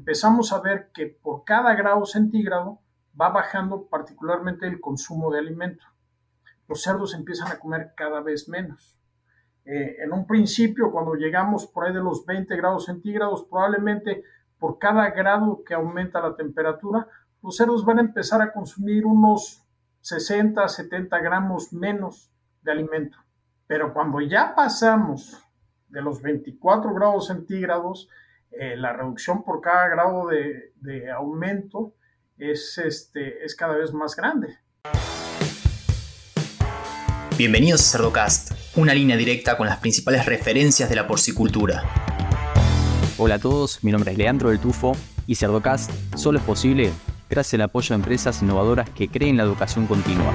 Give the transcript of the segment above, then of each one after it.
empezamos a ver que por cada grado centígrado va bajando particularmente el consumo de alimento. Los cerdos empiezan a comer cada vez menos. Eh, en un principio, cuando llegamos por ahí de los 20 grados centígrados, probablemente por cada grado que aumenta la temperatura, los cerdos van a empezar a consumir unos 60, 70 gramos menos de alimento. Pero cuando ya pasamos de los 24 grados centígrados, eh, la reducción por cada grado de, de aumento es, este, es cada vez más grande. Bienvenidos a Cerdocast, una línea directa con las principales referencias de la porcicultura. Hola a todos, mi nombre es Leandro del Tufo y Cerdocast solo es posible gracias al apoyo de empresas innovadoras que creen la educación continua.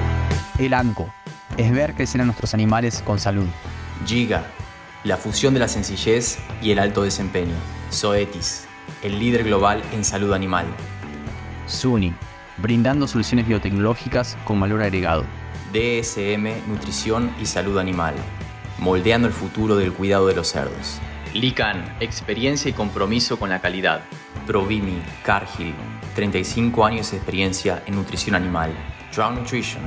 El ANCO es ver crecer a nuestros animales con salud. Giga, la fusión de la sencillez y el alto desempeño. Zoetis, el líder global en salud animal. SUNY, brindando soluciones biotecnológicas con valor agregado. DSM, Nutrición y Salud Animal, moldeando el futuro del cuidado de los cerdos. Lican, experiencia y compromiso con la calidad. Provimi, Cargill, 35 años de experiencia en nutrición animal. Drown Nutrition,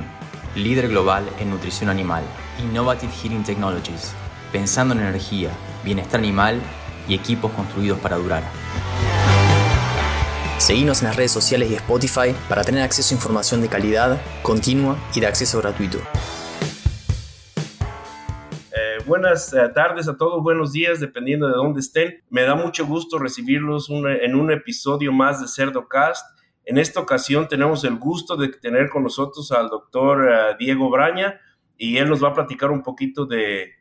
líder global en nutrición animal. Innovative Heating Technologies, pensando en energía, bienestar animal y equipos construidos para durar. Seguimos en las redes sociales y Spotify para tener acceso a información de calidad, continua y de acceso gratuito. Eh, buenas eh, tardes a todos, buenos días, dependiendo de dónde estén. Me da mucho gusto recibirlos en un episodio más de CerdoCast. En esta ocasión tenemos el gusto de tener con nosotros al doctor eh, Diego Braña y él nos va a platicar un poquito de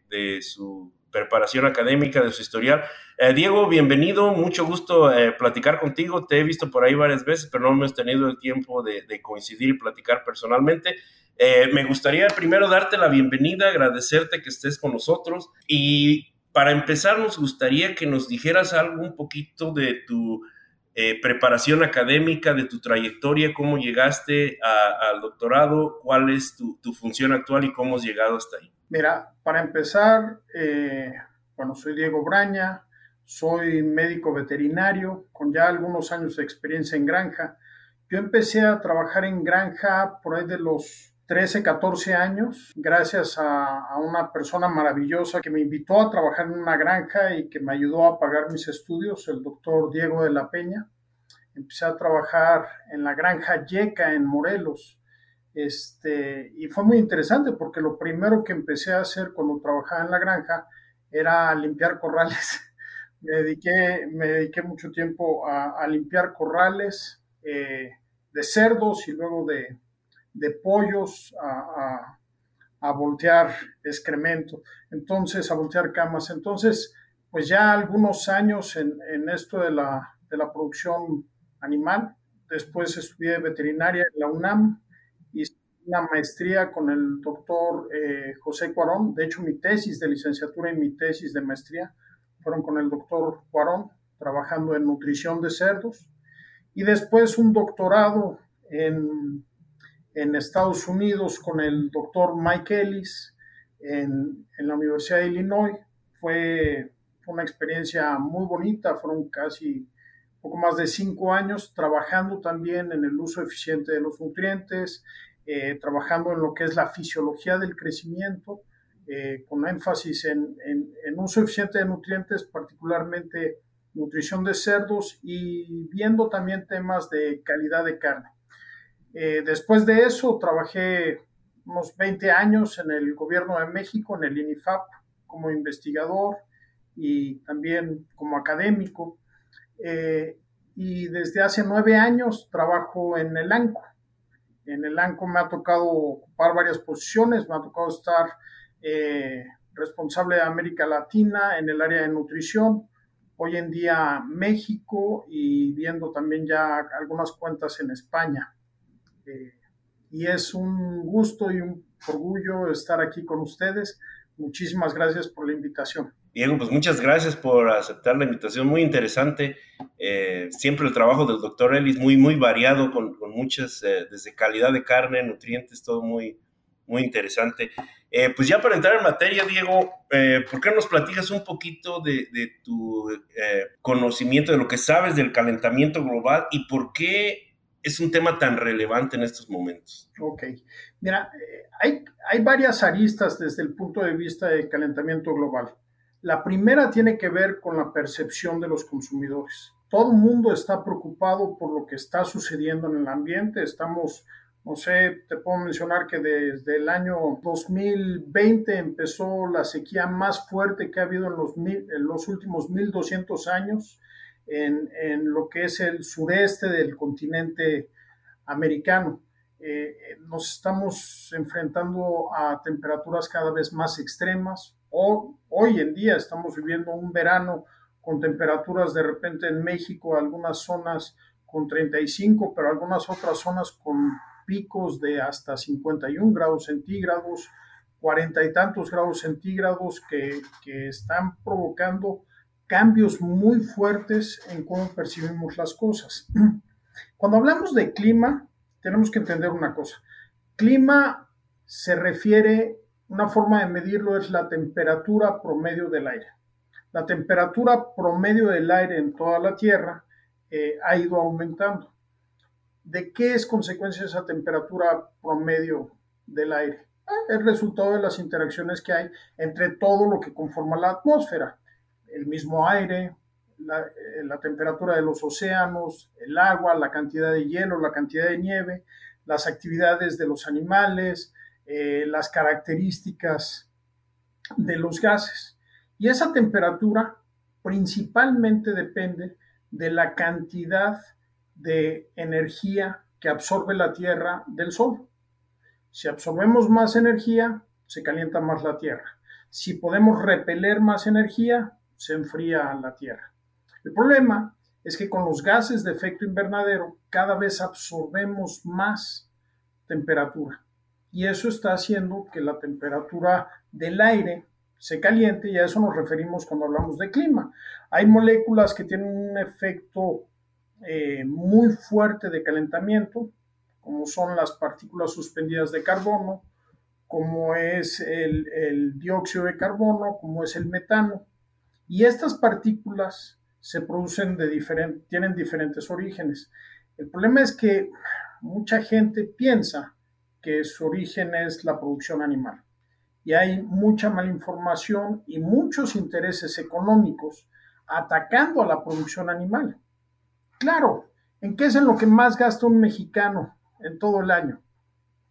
su preparación académica, de su historial. Eh, Diego, bienvenido, mucho gusto eh, platicar contigo. Te he visto por ahí varias veces, pero no hemos tenido el tiempo de, coincidir y platicar personalmente. Eh, me gustaría primero darte la bienvenida, agradecerte que estés con nosotros y para empezar nos gustaría que nos dijeras algo un poquito de tu preparación académica, de tu trayectoria, cómo llegaste al doctorado, cuál es tu, tu función actual y cómo has llegado hasta ahí. Mira, para empezar, eh, bueno, soy Diego Braña, soy médico veterinario con ya algunos años de experiencia en granja. Yo empecé a trabajar en granja por ahí de los 13, 14 años, gracias a, a, una persona maravillosa que me invitó a trabajar en una granja y que me ayudó a pagar mis estudios, el doctor Diego de la Peña. Empecé a trabajar en la granja Yeca en Morelos este, y fue muy interesante porque lo primero que empecé a hacer cuando trabajaba en la granja era limpiar corrales. me, dediqué, me dediqué mucho tiempo a, limpiar corrales eh, de cerdos y luego de, pollos, a, a, voltear excremento, entonces a voltear camas. Entonces, pues ya algunos años en, en esto de la, de la producción animal. Después estudié veterinaria en la UNAM, una maestría con el doctor eh, José Cuarón. De hecho, mi tesis de licenciatura y mi tesis de maestría fueron con el doctor Cuarón, trabajando en nutrición de cerdos. Y después un doctorado en, en Estados Unidos con el doctor Mike Ellis en, en la Universidad de Illinois. Fue una experiencia muy bonita, fueron casi poco más de cinco años trabajando también en el uso eficiente de los nutrientes, eh, trabajando en lo que es la fisiología del crecimiento, eh, con énfasis en, en, uso eficiente de nutrientes, particularmente nutrición de cerdos y viendo también temas de calidad de carne. Eh, después de eso, trabajé unos 20 años en el gobierno de México, en el INIFAP, como investigador y también como académico. y desde hace nueve años trabajo en el ANCO, en el ANCO me ha tocado ocupar varias posiciones, me ha tocado estar eh, responsable de América Latina en el área de nutrición, hoy en día México y viendo también ya algunas cuentas en España. Eh, y es un gusto y un orgullo estar aquí con ustedes. Muchísimas gracias por la invitación. Diego, pues muchas gracias por aceptar la invitación, muy interesante. Eh, siempre el trabajo del doctor Ellis muy, muy variado, con, con muchas, eh, desde calidad de carne, nutrientes, todo muy, muy interesante. Eh, pues ya para entrar en materia, Diego, ¿por qué nos platicas un poquito de, tu eh, conocimiento, de lo que sabes del calentamiento global y por qué es un tema tan relevante en estos momentos? Ok, mira, hay, hay varias aristas desde el punto de vista del calentamiento global. La primera tiene que ver con la percepción de los consumidores. Todo el mundo está preocupado por lo que está sucediendo en el ambiente. Estamos no sé, te puedo mencionar que desde el año 2020 empezó la sequía más fuerte que ha habido en los, en los últimos 1200 años en, lo que es el sureste del continente americano. Eh, nos estamos enfrentando a temperaturas cada vez más extremas. O, hoy en día estamos viviendo un verano con temperaturas de repente en México, algunas zonas con 35, pero algunas otras zonas con picos de hasta 51 grados centígrados, cuarenta y tantos grados centígrados que, que están provocando cambios muy fuertes en cómo percibimos las cosas. Cuando hablamos de clima, tenemos que entender una cosa. Clima se refiere, una forma de medirlo es la temperatura promedio del aire. La temperatura promedio del aire en toda la Tierra eh, ha ido aumentando. ¿De qué es consecuencia esa temperatura promedio del aire? Es el resultado de las interacciones que hay entre todo lo que conforma la atmósfera. El mismo aire, eh, la, temperatura de los océanos, el agua, la cantidad de hielo, la cantidad de nieve, las actividades de los animales, eh, las características de los gases. Y esa temperatura principalmente depende de la cantidad de energía que absorbe la Tierra del Sol. Si absorbemos más energía, se calienta más la Tierra. Si podemos repeler más energía, se enfría la Tierra. El problema es que con los gases de efecto invernadero cada vez absorbemos más temperatura y eso está haciendo que la temperatura del aire se caliente y a eso nos referimos cuando hablamos de clima. Hay moléculas que tienen un efecto eh, muy fuerte de calentamiento, como son las partículas suspendidas de carbono, como es el, dióxido de carbono, como es el metano. Y estas partículas se producen de diferentes, tienen diferentes orígenes. El problema es que mucha gente piensa que su origen es la producción animal. Y hay mucha malinformación y muchos intereses económicos atacando a la producción animal. Claro, ¿en qué es en lo que más gasta un mexicano en todo el año?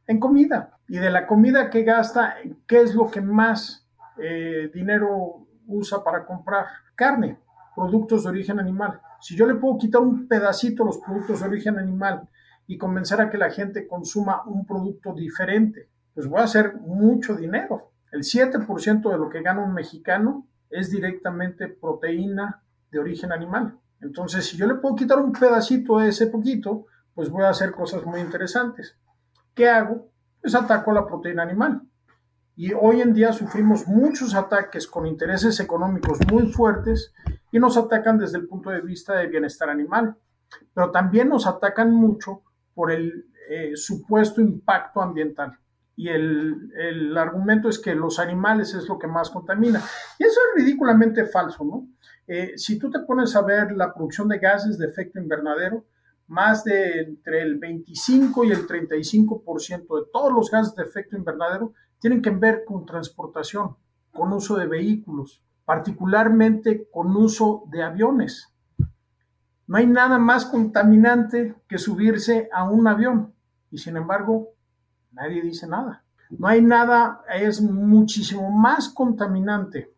En comida. Y de la comida que gasta, ¿qué es lo que más eh, dinero usa para comprar? Carne, productos de origen animal. Si yo le puedo quitar un pedacito los productos de origen animal y convencer a que la gente consuma un producto diferente, pues voy a hacer mucho dinero. El 7% de lo que gana un mexicano es directamente proteína de origen animal. Entonces, si yo le puedo quitar un pedacito de ese poquito, pues voy a hacer cosas muy interesantes. ¿Qué hago? Pues ataco la proteína animal. Y hoy en día sufrimos muchos ataques con intereses económicos muy fuertes y nos atacan desde el punto de vista de bienestar animal. Pero también nos atacan mucho por el eh, supuesto impacto ambiental. Y el, el argumento es que los animales es lo que más contamina. Y eso es ridículamente falso, ¿no? Eh, si tú te pones a ver la producción de gases de efecto invernadero, más de entre el 25 y el 35% de todos los gases de efecto invernadero tienen que ver con transportación, con uso de vehículos, particularmente con uso de aviones. No hay nada más contaminante que subirse a un avión y sin embargo nadie dice nada. No hay nada, es muchísimo más contaminante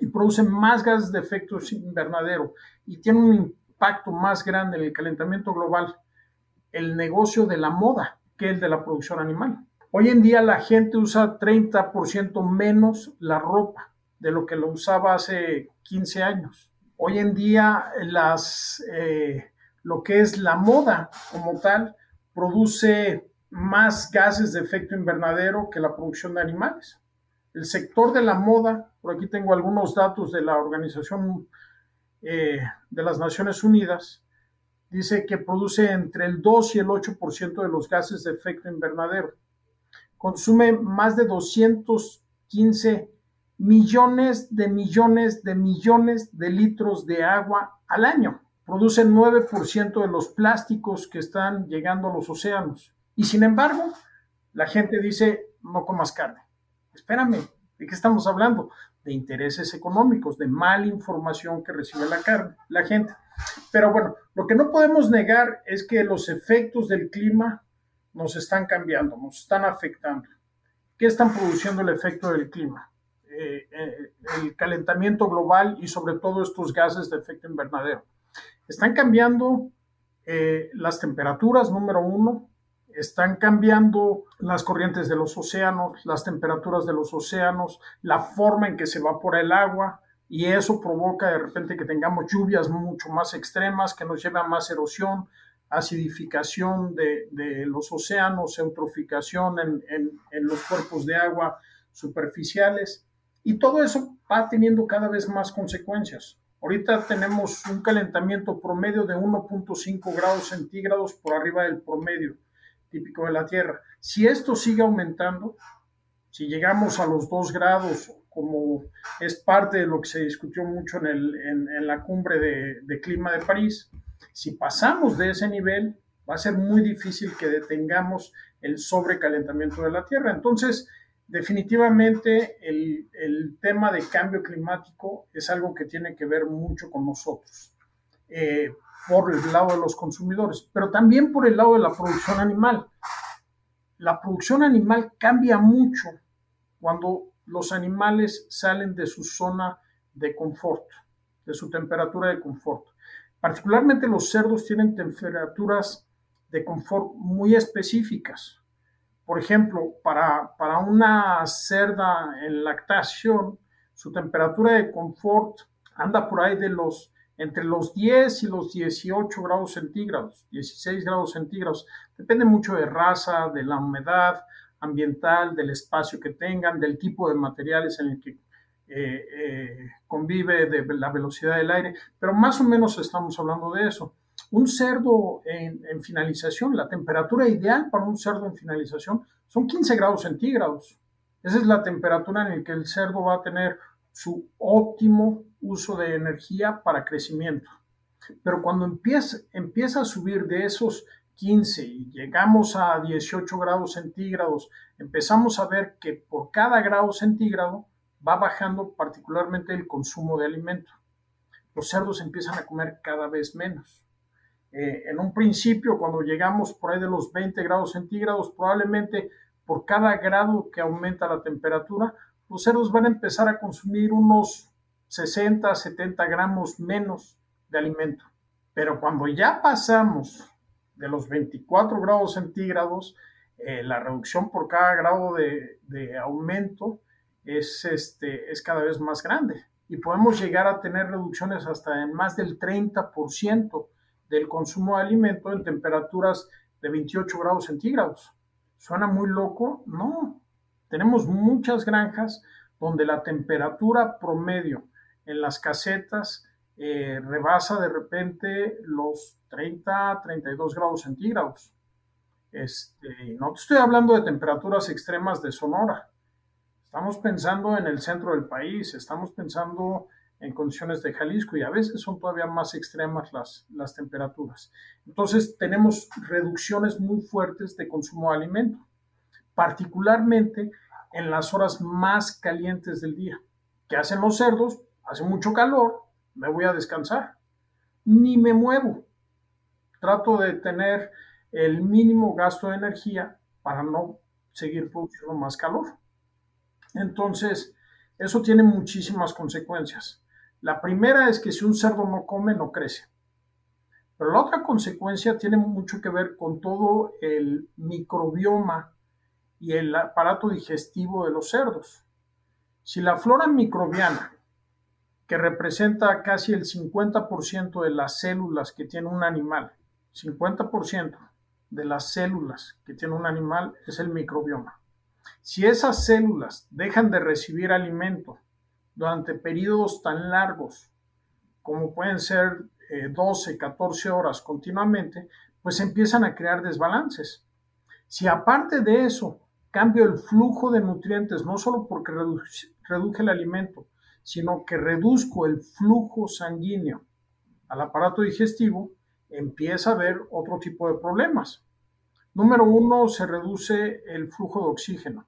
y producen más gases de efecto invernadero y tiene un impacto más grande en el calentamiento global el negocio de la moda que el de la producción animal. Hoy en día la gente usa 30% menos la ropa de lo que lo usaba hace 15 años. Hoy en día las, eh, lo que es la moda como tal produce más gases de efecto invernadero que la producción de animales. El sector de la moda, por aquí tengo algunos datos de la Organización eh, de las Naciones Unidas, dice que produce entre el 2 y el 8% de los gases de efecto invernadero. consume más de 215 millones de millones de millones de litros de agua al año. Produce 9% de los plásticos que están llegando a los océanos. Y sin embargo, la gente dice, no comas carne. Espérame, ¿de qué estamos hablando? De intereses económicos, de mala información que recibe la carne, la gente. Pero bueno, lo que no podemos negar es que los efectos del clima nos están cambiando, nos están afectando. ¿Qué están produciendo el efecto del clima? Eh, eh, el calentamiento global y sobre todo estos gases de efecto invernadero. Están cambiando eh, las temperaturas, número uno, están cambiando las corrientes de los océanos, las temperaturas de los océanos, la forma en que se evapora el agua, y eso provoca de repente que tengamos lluvias mucho más extremas, que nos lleva a más erosión, acidificación de, los océanos, eutroficación en, los cuerpos de agua superficiales. Y todo eso va teniendo cada vez más consecuencias. Ahorita tenemos un calentamiento promedio de 1.5 grados centígrados por arriba del promedio típico de la Tierra. Si esto sigue aumentando, si llegamos a los 2 grados, como es parte de lo que se discutió mucho en, la cumbre de, de clima de París, si pasamos de ese nivel, va a ser muy difícil que detengamos el sobrecalentamiento de la Tierra. Entonces, definitivamente el, tema de cambio climático es algo que tiene que ver mucho con nosotros, eh, por el lado de los consumidores, pero también por el lado de la producción animal. La producción animal cambia mucho cuando los animales salen de su zona de confort, de su temperatura de confort. Particularmente los cerdos tienen temperaturas de confort muy específicas. Por ejemplo, para, para una cerda en lactación, su temperatura de confort anda por ahí de los entre los 10 y los 18 grados centígrados, 16 grados centígrados. Depende mucho de raza, de la humedad ambiental, del espacio que tengan, del tipo de materiales en el que eh, eh, convive de la velocidad del aire, pero más o menos estamos hablando de eso. Un cerdo en, finalización, la temperatura ideal para un cerdo en finalización son 15 grados centígrados. Esa es la temperatura en la que el cerdo va a tener su óptimo uso de energía para crecimiento. Pero cuando empieza, empieza a subir de esos 15 y llegamos a 18 grados centígrados, empezamos a ver que por cada grado centígrado va bajando particularmente el consumo de alimento. Los cerdos empiezan a comer cada vez menos. Eh, en un principio, cuando llegamos por ahí de los 20 grados centígrados, probablemente por cada grado que aumenta la temperatura, los cerdos van a empezar a consumir unos 60, 70 gramos menos de alimento. Pero cuando ya pasamos de los 24 grados centígrados, eh, la reducción por cada grado de, de aumento es, este, es cada vez más grande y podemos llegar a tener reducciones hasta en más del 30% del consumo de alimento en temperaturas de 28 grados centígrados. ¿Suena muy loco? No. Tenemos muchas granjas donde la temperatura promedio en las casetas eh, rebasa de repente los 30, 32 grados centígrados. Este, no te estoy hablando de temperaturas extremas de Sonora, Estamos pensando en el centro del país, estamos pensando en condiciones de Jalisco y a veces son todavía más extremas las, las temperaturas. Entonces tenemos reducciones muy fuertes de consumo de alimento, particularmente en las horas más calientes del día. ¿Qué hacen los cerdos? Hace mucho calor, me voy a descansar. Ni me muevo. Trato de tener el mínimo gasto de energía para no seguir produciendo más calor. Entonces, eso tiene muchísimas consecuencias. La primera es que si un cerdo no come, no crece. Pero la otra consecuencia tiene mucho que ver con todo el microbioma y el aparato digestivo de los cerdos. Si la flora microbiana, que representa casi el 50% de las células que tiene un animal, 50% de las células que tiene un animal es el microbioma. Si esas células dejan de recibir alimento durante periodos tan largos como pueden ser 12, eh, 14 horas continuamente, pues empiezan a crear desbalances. Si aparte de eso cambio el flujo de nutrientes, no solo porque reduje el alimento, sino que reduzco el flujo sanguíneo al aparato digestivo, empieza a haber otro tipo de problemas. Número uno, se reduce el flujo de oxígeno.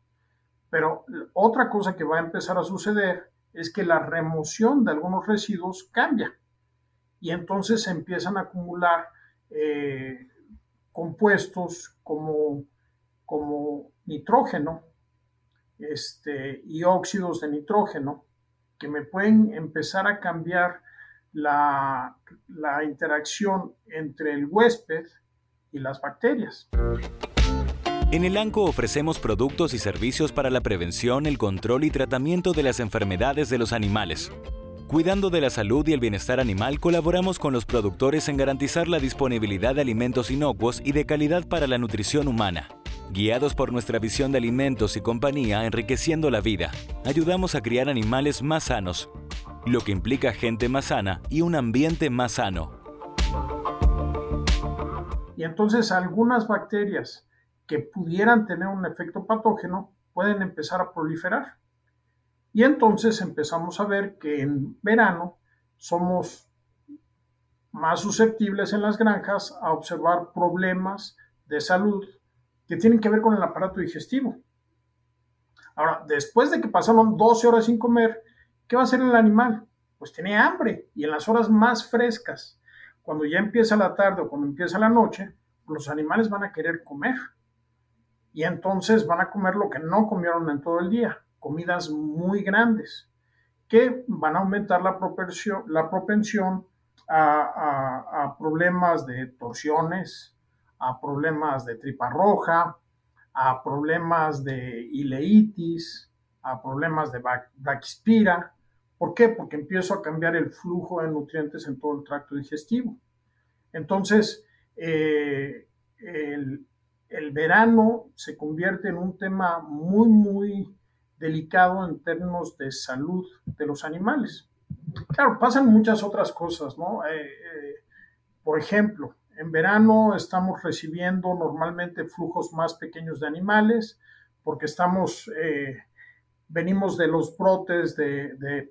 Pero otra cosa que va a empezar a suceder es que la remoción de algunos residuos cambia y entonces se empiezan a acumular eh, compuestos como, como nitrógeno este, y óxidos de nitrógeno que me pueden empezar a cambiar la, la interacción entre el huésped y las bacterias. En el ANCO ofrecemos productos y servicios para la prevención, el control y tratamiento de las enfermedades de los animales. Cuidando de la salud y el bienestar animal, colaboramos con los productores en garantizar la disponibilidad de alimentos inocuos y de calidad para la nutrición humana. Guiados por nuestra visión de alimentos y compañía enriqueciendo la vida, ayudamos a criar animales más sanos, lo que implica gente más sana y un ambiente más sano. Y entonces algunas bacterias que pudieran tener un efecto patógeno pueden empezar a proliferar. Y entonces empezamos a ver que en verano somos más susceptibles en las granjas a observar problemas de salud que tienen que ver con el aparato digestivo. Ahora, después de que pasaron 12 horas sin comer, ¿qué va a hacer el animal? Pues tiene hambre y en las horas más frescas, cuando ya empieza la tarde o cuando empieza la noche, los animales van a querer comer y entonces van a comer lo que no comieron en todo el día, comidas muy grandes, que van a aumentar la propensión, la propensión a, problemas de torsiones, a problemas de tripa roja, a problemas de ileitis, a problemas de braquispira. ¿Por qué? Porque empiezo a cambiar el flujo de nutrientes en todo el tracto digestivo. Entonces, eh, el, el verano se convierte en un tema muy, muy delicado en términos de salud de los animales. Claro, pasan muchas otras cosas, ¿no? Eh, eh, por ejemplo, en verano estamos recibiendo normalmente flujos más pequeños de animales porque estamos, eh, venimos de los brotes de, de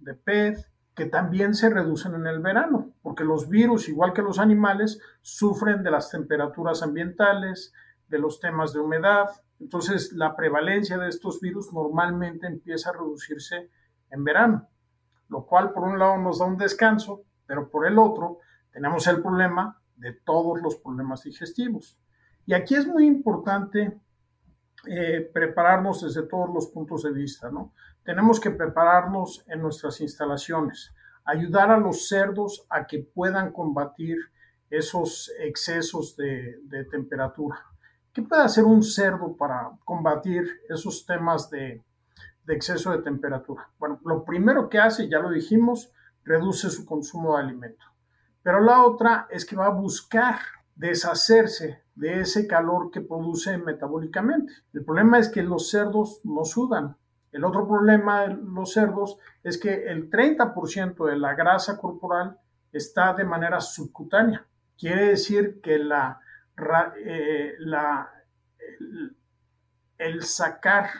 de PED, que también se reducen en el verano, porque los virus, igual que los animales, sufren de las temperaturas ambientales, de los temas de humedad. Entonces, la prevalencia de estos virus normalmente empieza a reducirse en verano, lo cual por un lado nos da un descanso, pero por el otro tenemos el problema de todos los problemas digestivos. Y aquí es muy importante eh, prepararnos desde todos los puntos de vista, ¿no? Tenemos que prepararnos en nuestras instalaciones, ayudar a los cerdos a que puedan combatir esos excesos de, temperatura. ¿Qué puede hacer un cerdo para combatir esos temas de, de exceso de temperatura? Bueno, lo primero que hace, ya lo dijimos, reduce su consumo de alimento. Pero la otra es que va a buscar deshacerse de ese calor que produce metabólicamente. El problema es que los cerdos no sudan, el otro problema de los cerdos es que el 30% de la grasa corporal está de manera subcutánea. Quiere decir que eh, el, sacar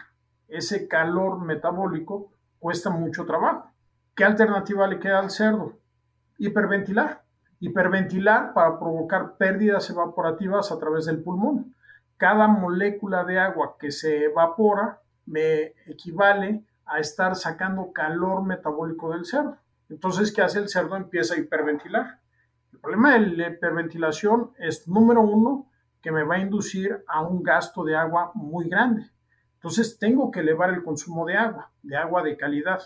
ese calor metabólico cuesta mucho trabajo. ¿Qué alternativa le queda al cerdo? Hiperventilar. Hiperventilar para provocar pérdidas evaporativas a través del pulmón. Cada molécula de agua que se evapora me equivale a estar sacando calor metabólico del cerdo. Entonces, ¿qué hace el cerdo? Empieza a hiperventilar. El problema de la hiperventilación es, número uno, que me va a inducir a un gasto de agua muy grande. Entonces, tengo que elevar el consumo de agua, de agua de calidad.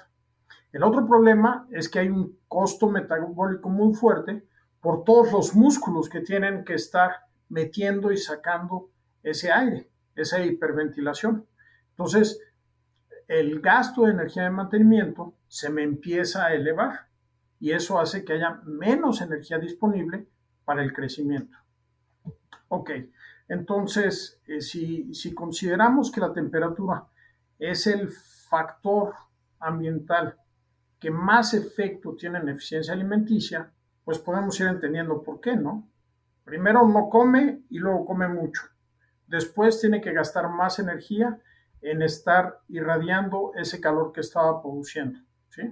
El otro problema es que hay un costo metabólico muy fuerte por todos los músculos que tienen que estar metiendo y sacando ese aire, esa hiperventilación. Entonces, el gasto de energía de mantenimiento se me empieza a elevar y eso hace que haya menos energía disponible para el crecimiento. Ok, entonces, eh, si, si consideramos que la temperatura es el factor ambiental que más efecto tiene en eficiencia alimenticia, pues podemos ir entendiendo por qué, ¿no? Primero no come y luego come mucho. Después tiene que gastar más energía en estar irradiando ese calor que estaba produciendo. ¿sí?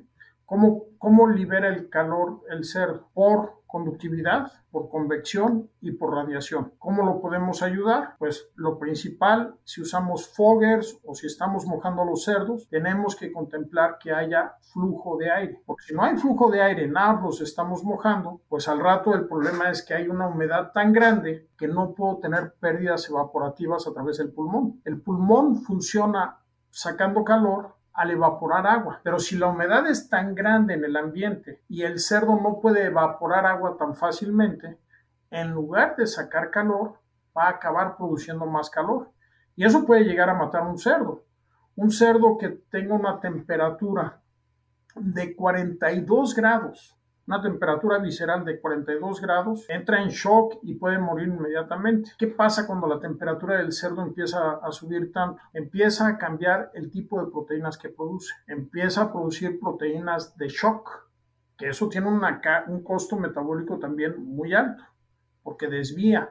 ¿Cómo, ¿Cómo libera el calor el cerdo? Por conductividad, por convección y por radiación. ¿Cómo lo podemos ayudar? Pues lo principal, si usamos foggers o si estamos mojando los cerdos, tenemos que contemplar que haya flujo de aire. Porque si no hay flujo de aire, nada los estamos mojando, pues al rato el problema es que hay una humedad tan grande que no puedo tener pérdidas evaporativas a través del pulmón. El pulmón funciona sacando calor al evaporar agua. Pero si la humedad es tan grande en el ambiente y el cerdo no puede evaporar agua tan fácilmente, en lugar de sacar calor, va a acabar produciendo más calor. Y eso puede llegar a matar a un cerdo. Un cerdo que tenga una temperatura de 42 grados una temperatura visceral de 42 grados, entra en shock y puede morir inmediatamente. ¿Qué pasa cuando la temperatura del cerdo empieza a subir tanto? Empieza a cambiar el tipo de proteínas que produce. Empieza a producir proteínas de shock, que eso tiene un costo metabólico también muy alto, porque desvía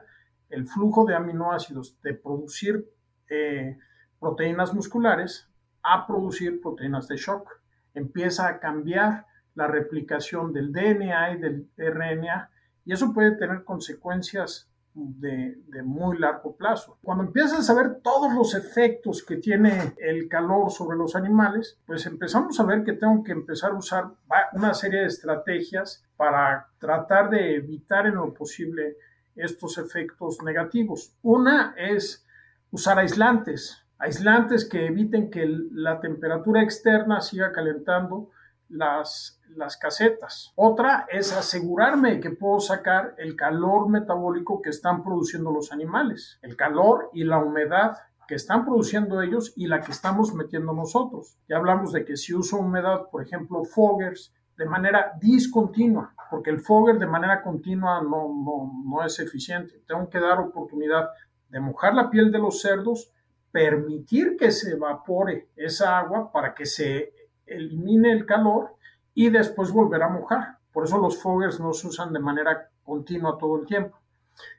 el flujo de aminoácidos de producir eh, proteínas musculares a producir proteínas de shock. Empieza a cambiar la replicación del DNA y del RNA, y eso puede tener consecuencias de, muy largo plazo. Cuando empiezas a ver todos los efectos que tiene el calor sobre los animales, pues empezamos a ver que tengo que empezar a usar una serie de estrategias para tratar de evitar en lo posible estos efectos negativos. Una es usar aislantes, aislantes que eviten que la temperatura externa siga calentando las, las casetas. Otra es asegurarme que puedo sacar el calor metabólico que están produciendo los animales, el calor y la humedad que están produciendo ellos y la que estamos metiendo nosotros. Ya hablamos de que si uso humedad, por ejemplo, foggers, de manera discontinua, porque el fogger de manera continua no, no, no es eficiente. Tengo que dar oportunidad de mojar la piel de los cerdos, permitir que se evapore esa agua para que se elimine el calor y después volver a mojar. Por eso los foggers no se usan de manera continua todo el tiempo.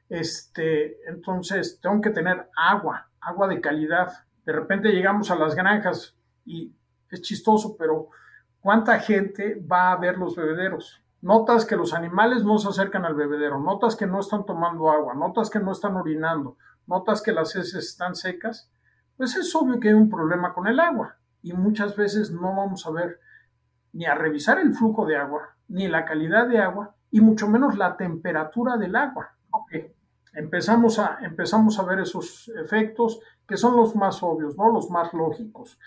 Este, entonces, tengo que tener agua, agua de calidad. De repente llegamos a las granjas y es chistoso, pero ¿cuánta gente va a ver los bebederos? Notas que los animales no se acercan al bebedero, notas que no están tomando agua, notas que no están orinando, notas que las heces están secas, pues es obvio que hay un problema con el agua y muchas veces no vamos a ver ni a revisar el flujo de agua, ni la calidad de agua, y mucho menos la temperatura del agua. Empezamos a, empezamos a ver esos efectos que son los más obvios, ¿no? los más lógicos.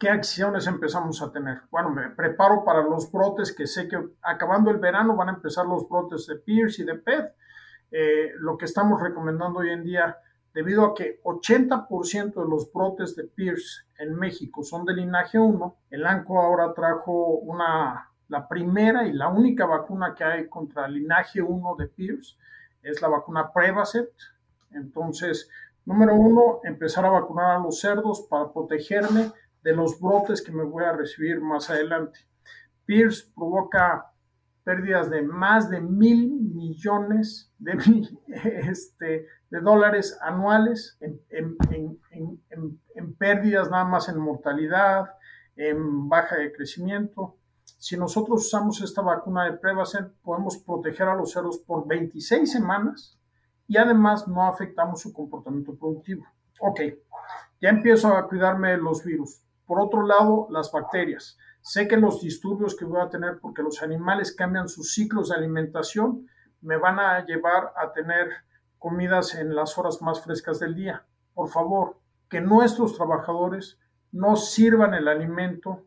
¿Qué acciones empezamos a tener? Bueno, me preparo para los brotes que sé que acabando el verano van a empezar los brotes de Pierce y de PET. Eh, lo que estamos recomendando hoy en día debido a que 80% de los brotes de Pierce en México son de linaje 1, el ANCO ahora trajo una, la primera y la única vacuna que hay contra el linaje 1 de Pierce, es la vacuna Prevacet. Entonces, número uno, empezar a vacunar a los cerdos para protegerme de los brotes que me voy a recibir más adelante. Pierce provoca pérdidas de más de mil millones de, este, de dólares anuales en, pérdidas nada más en mortalidad, en baja de crecimiento. Si nosotros usamos esta vacuna de Prevacent, podemos proteger a los cerdos por 26 semanas y además no afectamos su comportamiento productivo. Ok, ya empiezo a cuidarme de los virus. Por otro lado, las bacterias. Sé que los disturbios que voy a tener porque los animales cambian sus ciclos de alimentación me van a llevar a tener comidas en las horas más frescas del día. Por favor, que nuestros trabajadores no sirvan el alimento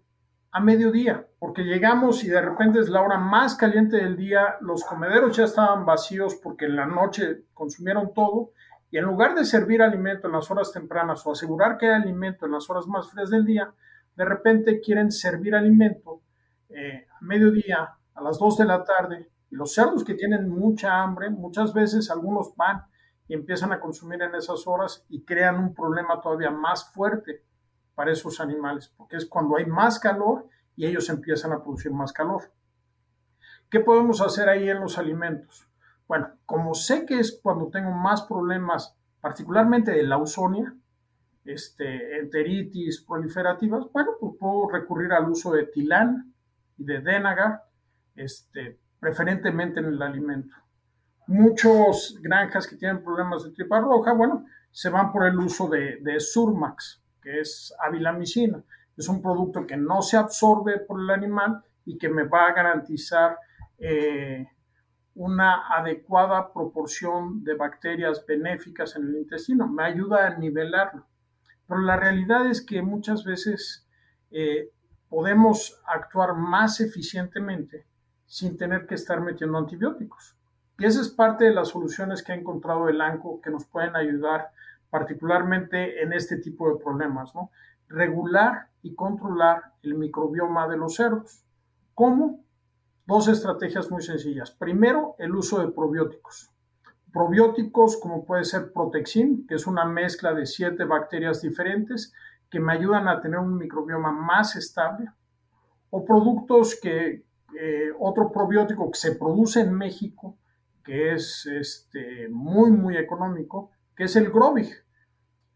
a mediodía, porque llegamos y de repente es la hora más caliente del día, los comederos ya estaban vacíos porque en la noche consumieron todo y en lugar de servir alimento en las horas tempranas o asegurar que hay alimento en las horas más frescas del día, de repente quieren servir alimento eh, a mediodía, a las 2 de la tarde, los cerdos que tienen mucha hambre, muchas veces algunos van y empiezan a consumir en esas horas y crean un problema todavía más fuerte para esos animales, porque es cuando hay más calor y ellos empiezan a producir más calor. ¿Qué podemos hacer ahí en los alimentos? Bueno, como sé que es cuando tengo más problemas particularmente de la Ausonia, este, enteritis proliferativas, bueno, pues puedo recurrir al uso de tilán y de denagar, este, preferentemente en el alimento. Muchos granjas que tienen problemas de tripa roja, bueno, se van por el uso de, Surmax, que es avilamicina. Es un producto que no se absorbe por el animal y que me va a garantizar eh, una adecuada proporción de bacterias benéficas en el intestino. Me ayuda a nivelarlo. Pero la realidad es que muchas veces eh, podemos actuar más eficientemente sin tener que estar metiendo antibióticos. Y esa es parte de las soluciones que ha encontrado el ANCO que nos pueden ayudar particularmente en este tipo de problemas, ¿no? Regular y controlar el microbioma de los cerdos. ¿Cómo? Dos estrategias muy sencillas. Primero, el uso de probióticos. Probióticos como puede ser Protexin, que es una mezcla de siete bacterias diferentes que me ayudan a tener un microbioma más estable. O productos que, eh, otro probiótico que se produce en México, que es este, muy, muy económico, que es el Grovig,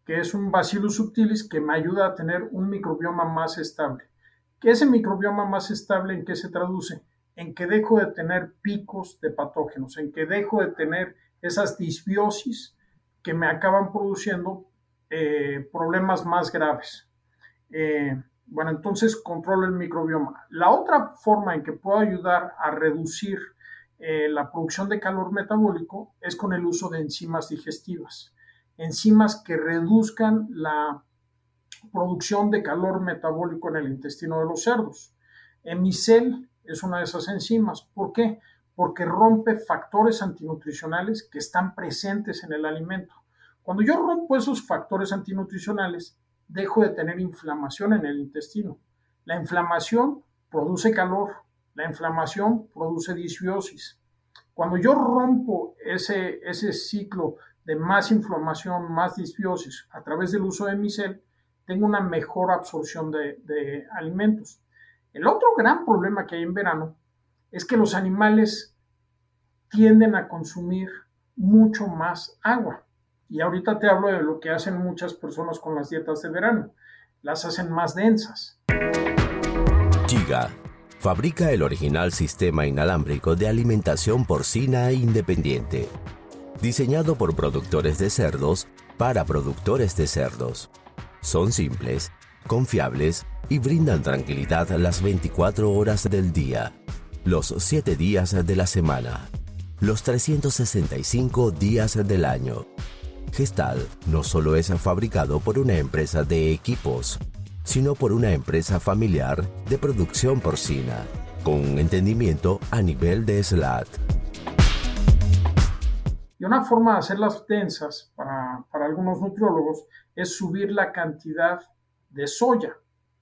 que es un Bacillus subtilis que me ayuda a tener un microbioma más estable. ¿Qué ese microbioma más estable en qué se traduce? En que dejo de tener picos de patógenos, en que dejo de tener esas disbiosis que me acaban produciendo eh, problemas más graves. Eh, bueno, entonces controlo el microbioma. La otra forma en que puedo ayudar a reducir eh, la producción de calor metabólico es con el uso de enzimas digestivas. Enzimas que reduzcan la producción de calor metabólico en el intestino de los cerdos. Emicel es una de esas enzimas. ¿Por qué? Porque rompe factores antinutricionales que están presentes en el alimento. Cuando yo rompo esos factores antinutricionales, dejo de tener inflamación en el intestino. La inflamación produce calor, la inflamación produce disbiosis. Cuando yo rompo ese, ese ciclo de más inflamación, más disbiosis a través del uso de micel, tengo una mejor absorción de, de alimentos. El otro gran problema que hay en verano es que los animales tienden a consumir mucho más agua. Y ahorita te hablo de lo que hacen muchas personas con las dietas de verano. Las hacen más densas. Giga fabrica el original sistema inalámbrico de alimentación porcina independiente, diseñado por productores de cerdos para productores de cerdos. Son simples, confiables y brindan tranquilidad las 24 horas del día, los 7 días de la semana, los 365 días del año. Gestal no solo es fabricado por una empresa de equipos, sino por una empresa familiar de producción porcina, con un entendimiento a nivel de SLAT. Y una forma de hacerlas densas para, para algunos nutriólogos es subir la cantidad de soya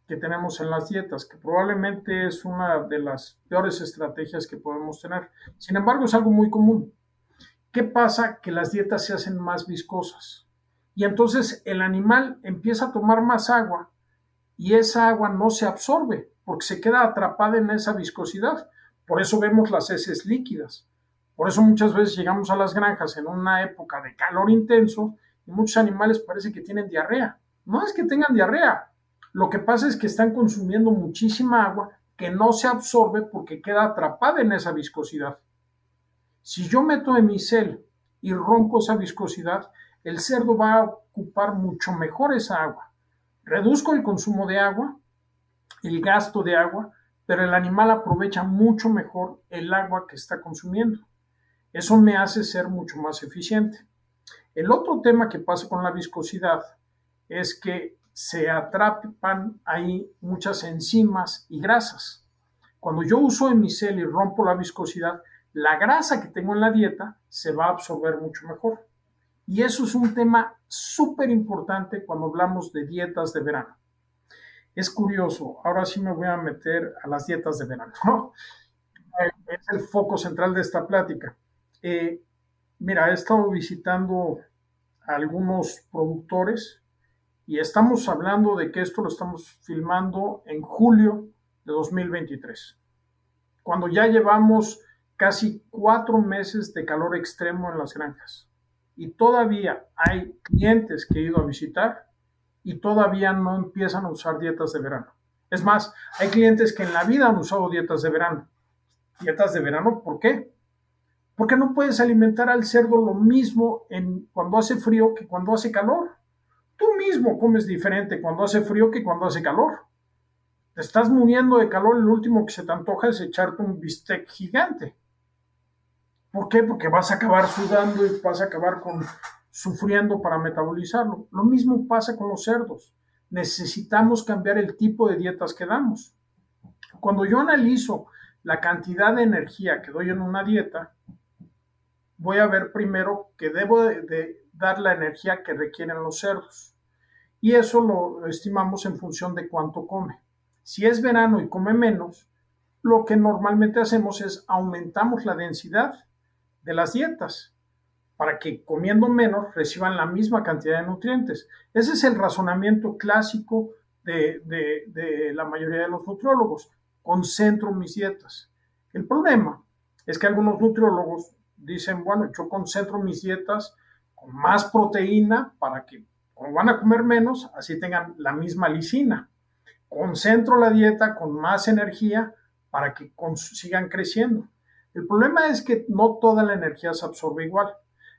que tenemos en las dietas, que probablemente es una de las peores estrategias que podemos tener. Sin embargo, es algo muy común. ¿Qué pasa? Que las dietas se hacen más viscosas. Y entonces el animal empieza a tomar más agua y esa agua no se absorbe porque se queda atrapada en esa viscosidad. Por eso vemos las heces líquidas. Por eso muchas veces llegamos a las granjas en una época de calor intenso y muchos animales parece que tienen diarrea. No es que tengan diarrea. Lo que pasa es que están consumiendo muchísima agua que no se absorbe porque queda atrapada en esa viscosidad. Si yo meto cel y rompo esa viscosidad, el cerdo va a ocupar mucho mejor esa agua. Reduzco el consumo de agua, el gasto de agua, pero el animal aprovecha mucho mejor el agua que está consumiendo. Eso me hace ser mucho más eficiente. El otro tema que pasa con la viscosidad es que se atrapan ahí muchas enzimas y grasas. Cuando yo uso cel y rompo la viscosidad, la grasa que tengo en la dieta se va a absorber mucho mejor. Y eso es un tema súper importante cuando hablamos de dietas de verano. Es curioso, ahora sí me voy a meter a las dietas de verano. es el foco central de esta plática. Eh, mira, he estado visitando a algunos productores y estamos hablando de que esto lo estamos filmando en julio de 2023, cuando ya llevamos casi cuatro meses de calor extremo en las granjas. y todavía hay clientes que he ido a visitar y todavía no empiezan a usar dietas de verano. Es más, hay clientes que en la vida han usado dietas de verano. Dietas de verano, ¿por qué? Porque no puedes alimentar al cerdo lo mismo en, cuando hace frío que cuando hace calor. Tú mismo comes diferente cuando hace frío que cuando hace calor. Te estás muriendo de calor lo último que se te antoja es echarte un bistec gigante. ¿Por qué? Porque vas a acabar sudando y vas a acabar con, sufriendo para metabolizarlo. Lo mismo pasa con los cerdos. Necesitamos cambiar el tipo de dietas que damos. Cuando yo analizo la cantidad de energía que doy en una dieta, voy a ver primero que debo de, dar la energía que requieren los cerdos. Y eso lo estimamos en función de cuánto come. Si es verano y come menos, lo que normalmente hacemos es aumentamos la densidad de las dietas para que comiendo menos reciban la misma cantidad de nutrientes. Ese es el razonamiento clásico de, de, la mayoría de los nutriólogos. Concentro mis dietas. El problema es que algunos nutriólogos dicen, bueno, yo concentro mis dietas con más proteína para que, como van a comer menos, así tengan la misma lisina. Concentro la dieta con más energía para que sigan creciendo. El problema es que no toda la energía se absorbe igual.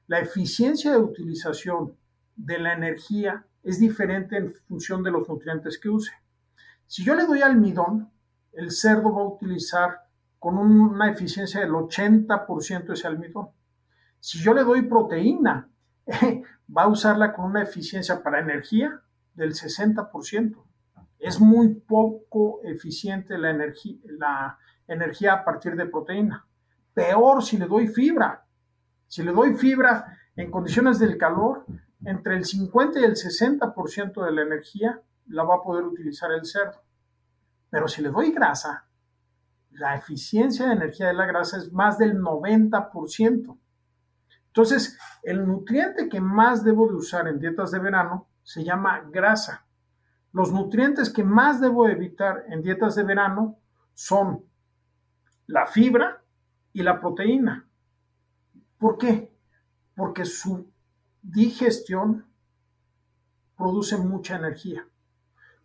La eficiencia de utilización de la energía es diferente en función de los nutrientes que use. Si yo le doy almidón, el cerdo va a utilizar con una eficiencia del 80% ese almidón. Si yo le doy proteína, va a usarla con una eficiencia para energía del 60%. Es muy poco eficiente la energía, la energía a partir de proteína. Peor si le doy fibra. Si le doy fibra en condiciones del calor, entre el 50 y el 60% de la energía la va a poder utilizar el cerdo. Pero si le doy grasa, la eficiencia de energía de la grasa es más del 90%. Entonces, el nutriente que más debo de usar en dietas de verano se llama grasa. Los nutrientes que más debo evitar en dietas de verano son la fibra, y la proteína. ¿Por qué? Porque su digestión produce mucha energía.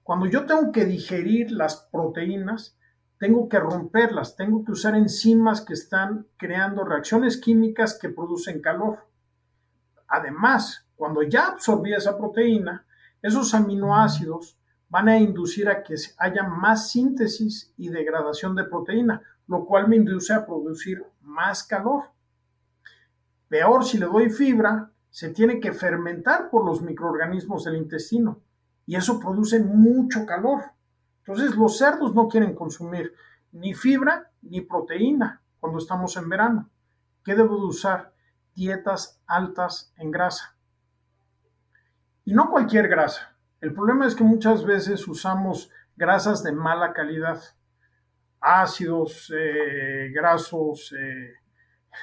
Cuando yo tengo que digerir las proteínas, tengo que romperlas, tengo que usar enzimas que están creando reacciones químicas que producen calor. Además, cuando ya absorbí esa proteína, esos aminoácidos van a inducir a que haya más síntesis y degradación de proteína, lo cual me induce a producir más calor. Peor, si le doy fibra, se tiene que fermentar por los microorganismos del intestino y eso produce mucho calor. Entonces los cerdos no quieren consumir ni fibra ni proteína cuando estamos en verano. ¿Qué debo de usar? Dietas altas en grasa. Y no cualquier grasa. El problema es que muchas veces usamos grasas de mala calidad ácidos eh, grasos eh,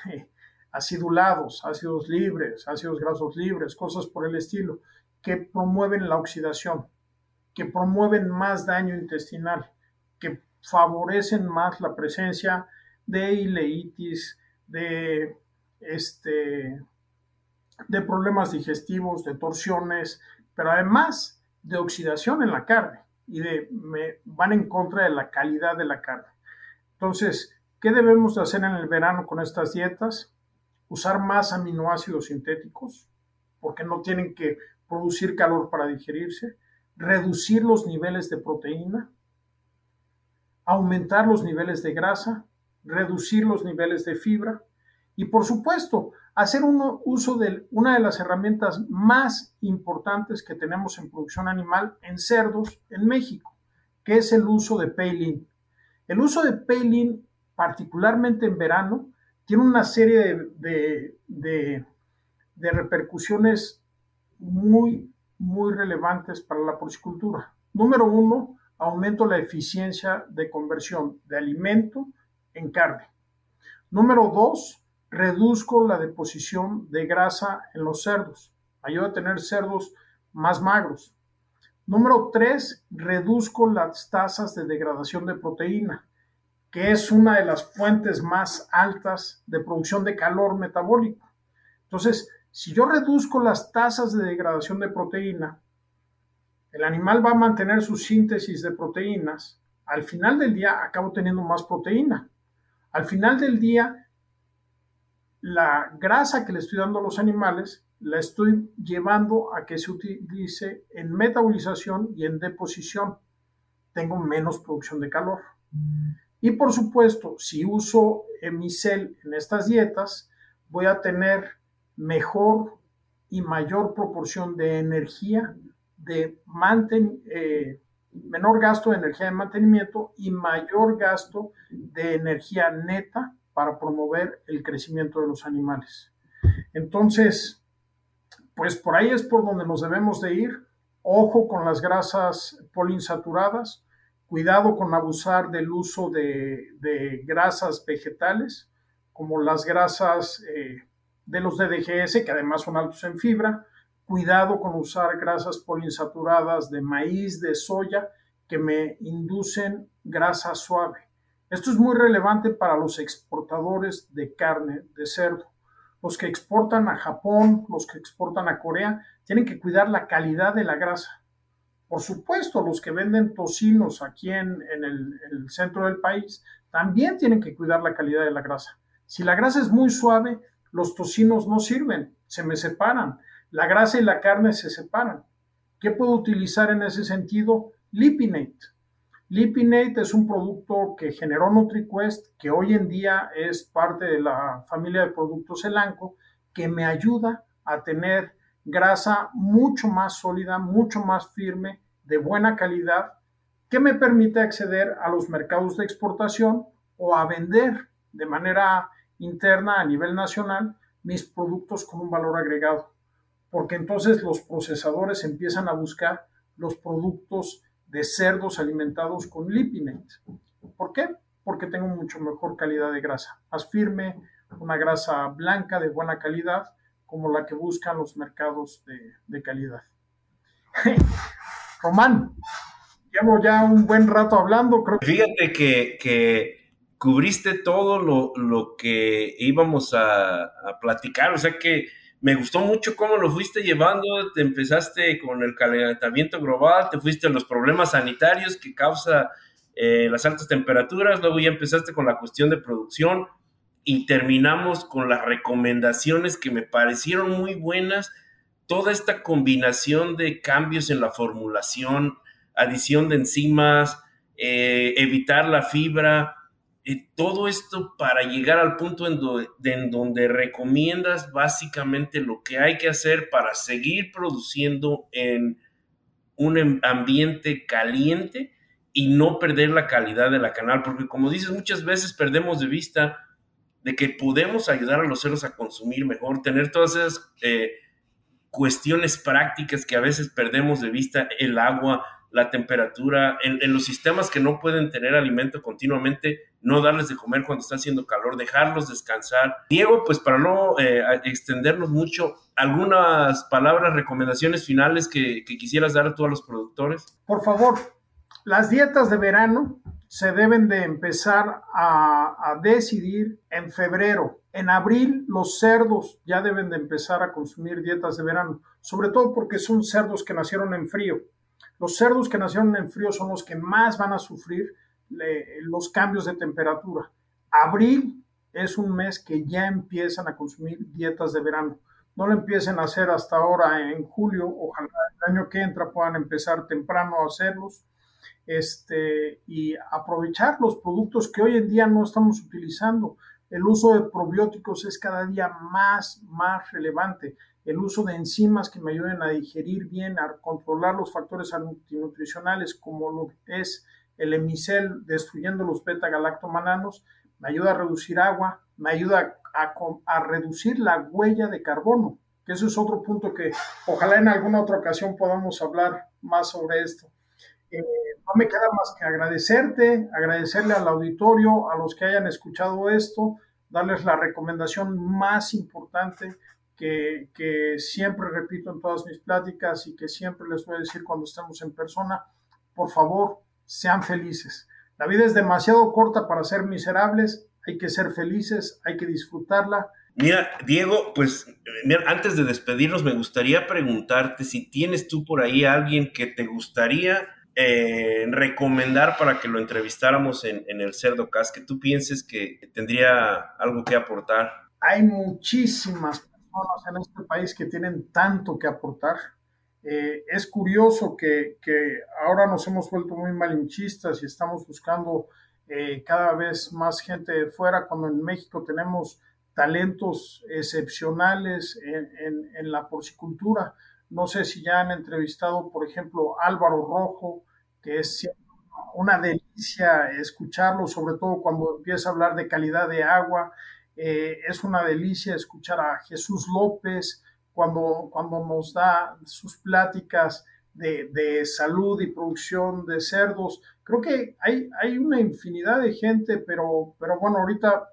acidulados, ácidos libres, ácidos grasos libres, cosas por el estilo, que promueven la oxidación, que promueven más daño intestinal, que favorecen más la presencia de ileitis, de, este, de problemas digestivos, de torsiones, pero además de oxidación en la carne y de, me, van en contra de la calidad de la carne. Entonces, ¿qué debemos de hacer en el verano con estas dietas? Usar más aminoácidos sintéticos, porque no tienen que producir calor para digerirse, reducir los niveles de proteína, aumentar los niveles de grasa, reducir los niveles de fibra y, por supuesto, hacer un uso de una de las herramientas más importantes que tenemos en producción animal en cerdos en México, que es el uso de Peilin. El uso de Peilin, particularmente en verano, tiene una serie de, de, repercusiones muy, muy relevantes para la porcicultura. Número uno, aumento la eficiencia de conversión de alimento en carne. Número dos, reduzco la deposición de grasa en los cerdos. Ayuda a tener cerdos más magros. Número tres, reduzco las tasas de degradación de proteína, que es una de las fuentes más altas de producción de calor metabólico. Entonces, Si yo reduzco las tasas de degradación de proteína, el animal va a mantener su síntesis de proteínas. Al final del día acabo teniendo más proteína. Al final del día, la grasa que le estoy dando a los animales la estoy llevando a que se utilice en metabolización y en deposición. Tengo menos producción de calor. Y por supuesto, si uso Emicel en estas dietas, voy a tener mejor y mayor proporción de energía, de manten, eh, menor gasto de energía de mantenimiento y mayor gasto de energía neta para promover el crecimiento de los animales. Entonces, pues por ahí es por donde nos debemos de ir. Ojo con las grasas poliinsaturadas, cuidado con abusar del uso de, grasas vegetales, como las grasas eh, de los DDGS, que además son altos en fibra. Cuidado con usar grasas poliinsaturadas de maíz, de soya, que me inducen grasa suave. Esto es muy relevante para los exportadores de carne de cerdo los que exportan a Japón, los que exportan a Corea, tienen que cuidar la calidad de la grasa. Por supuesto, los que venden tocinos aquí en, el, el, centro del país también tienen que cuidar la calidad de la grasa. Si la grasa es muy suave, los tocinos no sirven, se me separan. La grasa y la carne se separan. ¿Qué puedo utilizar en ese sentido? Lipinate. Lipinate es un producto que generó NutriQuest, que hoy en día es parte de la familia de productos Elanco, que me ayuda a tener grasa mucho más sólida, mucho más firme, de buena calidad, que me permite acceder a los mercados de exportación o a vender de manera interna a nivel nacional mis productos con un valor agregado. Porque entonces los procesadores empiezan a buscar los productos de cerdos alimentados con lipinate. ¿Por qué? Porque tengo mucho mejor calidad de grasa, más firme, una grasa blanca de buena calidad, como la que buscan los mercados de, calidad. Román, llevo ya un buen rato hablando. Creo Fíjate que, cubriste todo lo, que íbamos a, a platicar, o sea que me gustó mucho cómo lo fuiste llevando, te empezaste con el calentamiento global, te fuiste a los problemas sanitarios que causa eh, las altas temperaturas, luego ya empezaste con la cuestión de producción y terminamos con las recomendaciones que me parecieron muy buenas, toda esta combinación de cambios en la formulación, adición de enzimas, eh, evitar la fibra, todo esto para llegar al punto en, donde recomiendas básicamente lo que hay que hacer para seguir produciendo en un ambiente caliente y no perder la calidad de la canal, porque como dices, muchas veces perdemos de vista de que podemos ayudar a los cerdos a consumir mejor, tener todas esas eh, cuestiones prácticas que a veces perdemos de vista, el agua, la temperatura, en, los sistemas que no pueden tener alimento continuamente, no darles de comer cuando está haciendo calor, dejarlos descansar. Diego, pues para no eh, extendernos mucho, algunas palabras, recomendaciones finales que, quisieras dar a todos los productores. Por favor, las dietas de verano se deben de empezar a, a, decidir en febrero. En abril los cerdos ya deben de empezar a consumir dietas de verano, sobre todo porque son cerdos que nacieron en frío. Los cerdos que nacieron en frío son los que más van a sufrir los cambios de temperatura. Abril es un mes que ya empiezan a consumir dietas de verano. No lo empiecen a hacer hasta ahora en julio, ojalá el año que entra puedan empezar temprano a hacerlos este, y aprovechar los productos que hoy en día no estamos utilizando. El uso de probióticos es cada día más, más relevante el uso de enzimas que me ayuden a digerir bien, a controlar los factores antinutricionales como lo es el hemicel destruyendo los beta-galactomananos, me ayuda a reducir agua, me ayuda a, reducir la huella de carbono, que eso es otro punto que ojalá en alguna otra ocasión podamos hablar más sobre esto. Eh, no me queda más que agradecerte, agradecerle al auditorio, a los que hayan escuchado esto, darles la recomendación más importante que, siempre repito en todas mis pláticas y que siempre les voy a decir cuando estemos en persona, por favor, sean felices. La vida es demasiado corta para ser miserables, hay que ser felices, hay que disfrutarla Mira, Diego, pues antes de despedirnos me gustaría preguntarte si tienes tú por ahí a alguien que te gustaría eh, recomendar para que lo entrevistáramos en, el Cerdo Cast, que tú pienses que tendría algo que aportar. Hay muchísimas personas en este país que tienen tanto que aportar. Eh, es curioso que, ahora nos hemos vuelto muy malinchistas y estamos buscando eh, cada vez más gente de fuera, cuando en México tenemos talentos excepcionales en, la porcicultura. No sé si ya han entrevistado, por ejemplo, Álvaro Rojo, que es una delicia escucharlo, sobre todo cuando empieza a hablar de calidad de agua. Eh, es una delicia escuchar a Jesús López cuando, cuando nos da sus pláticas de, salud y producción de cerdos. Creo que hay, hay una infinidad de gente, pero, pero bueno, ahorita,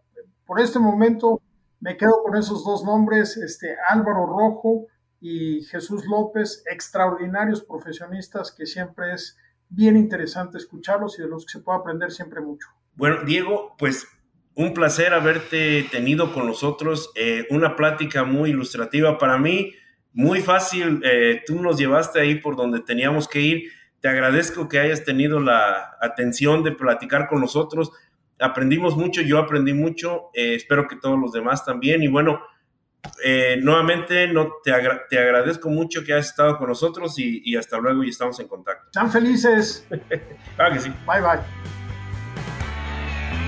por este momento, me quedo con esos dos nombres, este, Álvaro Rojo y Jesús López, extraordinarios profesionistas que siempre es bien interesante escucharlos y de los que se puede aprender siempre mucho. Bueno, Diego, pues un placer haberte tenido con nosotros, eh, una plática muy ilustrativa para mí, muy fácil, eh, tú nos llevaste ahí por donde teníamos que ir, te agradezco que hayas tenido la atención de platicar con nosotros, aprendimos mucho, yo aprendí mucho, eh, espero que todos los demás también. Y bueno, eh, nuevamente no, te, te, agradezco mucho que hayas estado con nosotros y, hasta luego y estamos en contacto. Están felices. claro que sí. Bye bye.